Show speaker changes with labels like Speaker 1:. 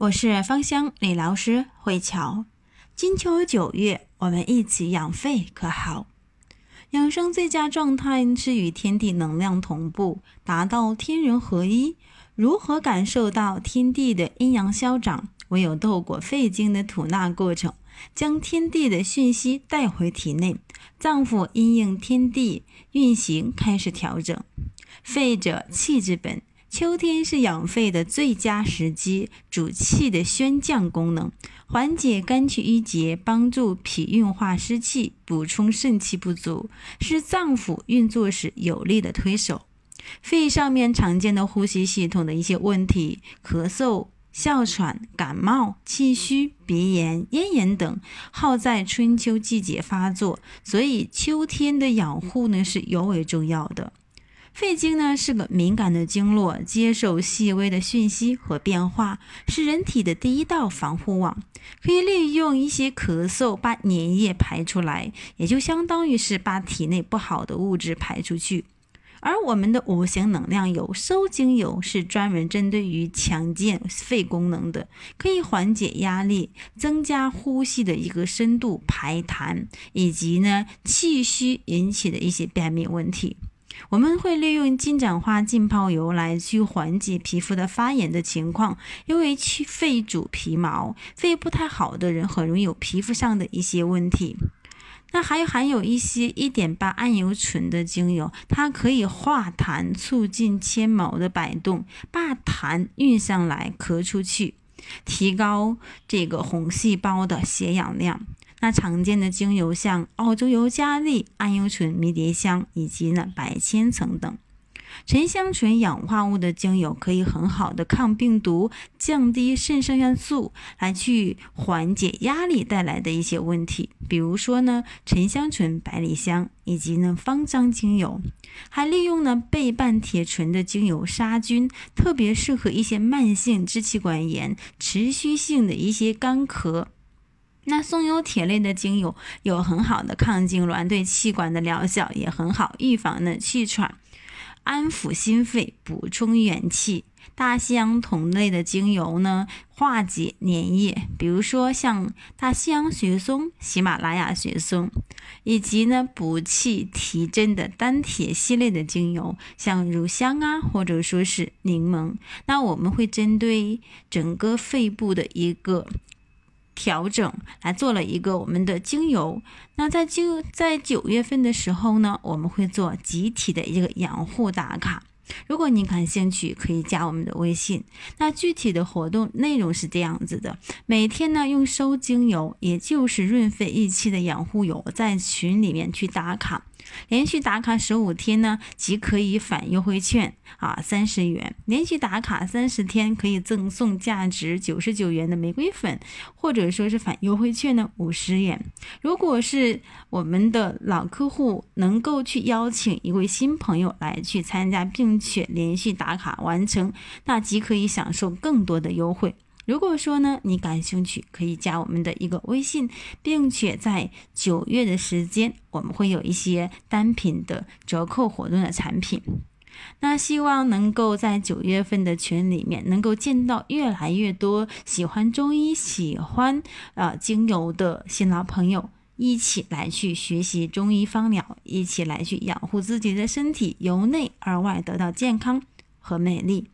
Speaker 1: 我是芳香理疗师慧乔。金秋九月，我们一起养肺可好？养生最佳状态是与天地能量同步，达到天人合一。如何感受到天地的阴阳消长？唯有透过肺经的吐纳过程，将天地的讯息带回体内，脏腑因应天地运行开始调整。肺者，气之本。秋天是养肺的最佳时机，主气的宣降功能，缓解肝气郁结，帮助脾运化湿气，补充肾气不足，是脏腑运作时有力的推手。肺上面常见的呼吸系统的一些问题，咳嗽、哮喘、感冒、气虚、鼻炎、咽炎等，好在春秋季节发作，所以秋天的养护呢是尤为重要的。肺经呢是个敏感的经络，接受细微的讯息和变化，是人体的第一道防护网，可以利用一些咳嗽把粘液排出来，也就相当于是把体内不好的物质排出去。而我们的五行能量油收精油是专门针对于强健肺功能的，可以缓解压力，增加呼吸的一个深度，排痰，以及呢气虚引起的一些便秘问题。我们会利用金盏花浸泡油来去缓解皮肤的发炎的情况，因为去肺主皮毛，肺不太好的人很容易有皮肤上的一些问题。那还含有一些一点八桉油醇的精油，它可以化痰，促进纤毛的摆动，把痰运上来咳出去，提高这个红细胞的血氧量。那常见的精油像澳洲尤加利、桉油醇、迷迭香以及呢百千层等，沉香醇氧化物的精油可以很好的抗病毒、降低肾上腺素，来去缓解压力带来的一些问题。比如说呢，沉香醇、百里香以及呢方樟精油，还利用呢倍半铁醇的精油杀菌，特别适合一些慢性支气管炎、持续性的一些干咳。那松油铁类的精油有很好的抗痉挛，对气管的疗效也很好，预防呢气喘，安抚心肺，补充元气。大西洋酮类的精油呢，化解粘液，比如说像大西洋雪松、喜马拉雅雪松，以及呢补气提振的单铁系列的精油，像乳香啊，或者说是柠檬。那我们会针对整个肺部的一个。调整来做了一个我们的精油，那在就在九月份的时候呢，我们会做集体的一个养护打卡。如果您感兴趣，可以加我们的微信。那具体的活动内容是这样子的：每天呢用收精油，也就是润肺益气的养护油，在群里面去打卡。连续打卡十五天呢，即可以返优惠券啊，三十元。连续打卡三十天，可以赠送价值九十九元的玫瑰粉，或者说是返优惠券呢，五十元。如果是我们的老客户，能够去邀请一位新朋友来去参加，并且连续打卡完成，那即可以享受更多的优惠。如果说呢，你感兴趣，可以加我们的一个微信，并且在九月的时间，我们会有一些单品的折扣活动的产品。那希望能够在九月份的群里面，能够见到越来越多喜欢中医、喜欢呃精油的新老朋友，一起来去学习中医方疗，一起来去养护自己的身体，由内而外得到健康和美丽。